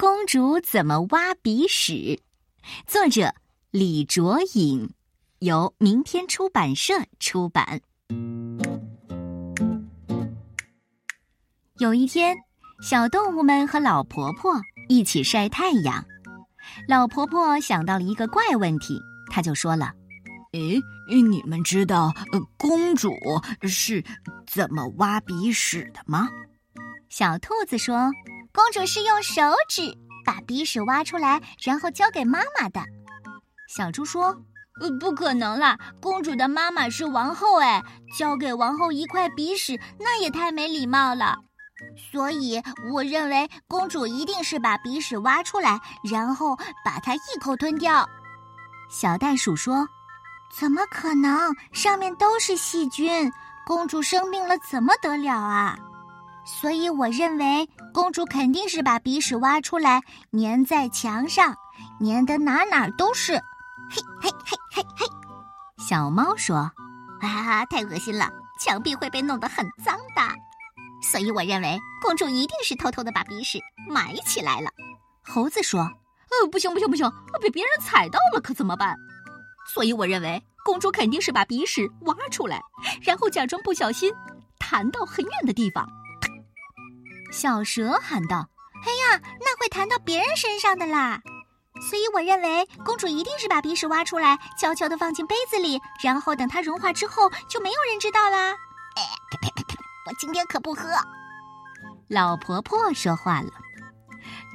公主怎么挖鼻屎？作者李卓颖，由明天出版社出版。有一天，小动物们和老婆婆一起晒太阳。老婆婆想到了一个怪问题，她就说了：“诶，你们知道公主是怎么挖鼻屎的吗？”小兔子说：“公主是用手指把鼻屎挖出来，然后交给妈妈的。”小猪说：“呃，不可能啦！公主的妈妈是王后，哎，交给王后一块鼻屎，那也太没礼貌了。所以，我认为公主一定是把鼻屎挖出来，然后把它一口吞掉。”小袋鼠说：“怎么可能？上面都是细菌，公主生病了怎么得了啊？”所以我认为公主肯定是把鼻屎挖出来，粘在墙上，粘得哪哪都是。嘿嘿嘿嘿嘿！小猫说：“啊，太恶心了，墙壁会被弄得很脏的。所以我认为公主一定是偷偷的把鼻屎埋起来了。”猴子说：“呃，不行不行不行，被别人踩到了可怎么办？所以我认为公主肯定是把鼻屎挖出来，然后假装不小心弹到很远的地方。”小蛇喊道：“哎呀，那会弹到别人身上的啦！所以我认为公主一定是把鼻屎挖出来，悄悄地放进杯子里，然后等它融化之后，就没有人知道啦。”哎，呸呸呸呸！我今天可不喝。老婆婆说话了：“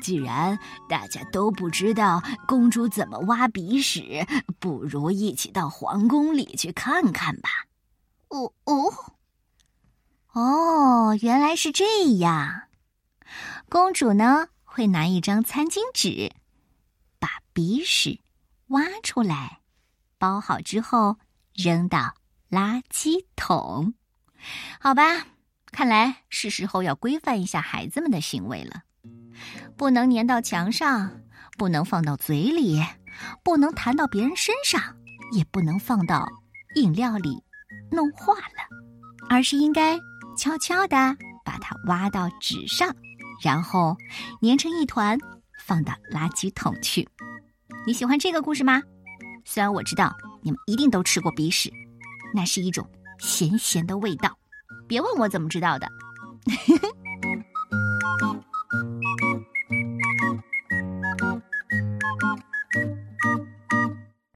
既然大家都不知道公主怎么挖鼻屎，不如一起到皇宫里去看看吧。”哦哦。哦，原来是这样。公主呢，会拿一张餐巾纸，把鼻屎挖出来，包好之后扔到垃圾桶。好吧，看来是时候要规范一下孩子们的行为了。不能粘到墙上，不能放到嘴里，不能弹到别人身上，也不能放到饮料里弄化了，而是应该。悄悄地把它挖到纸上，然后粘成一团，放到垃圾桶去。你喜欢这个故事吗？虽然我知道你们一定都吃过鼻屎，那是一种咸咸的味道。别问我怎么知道的。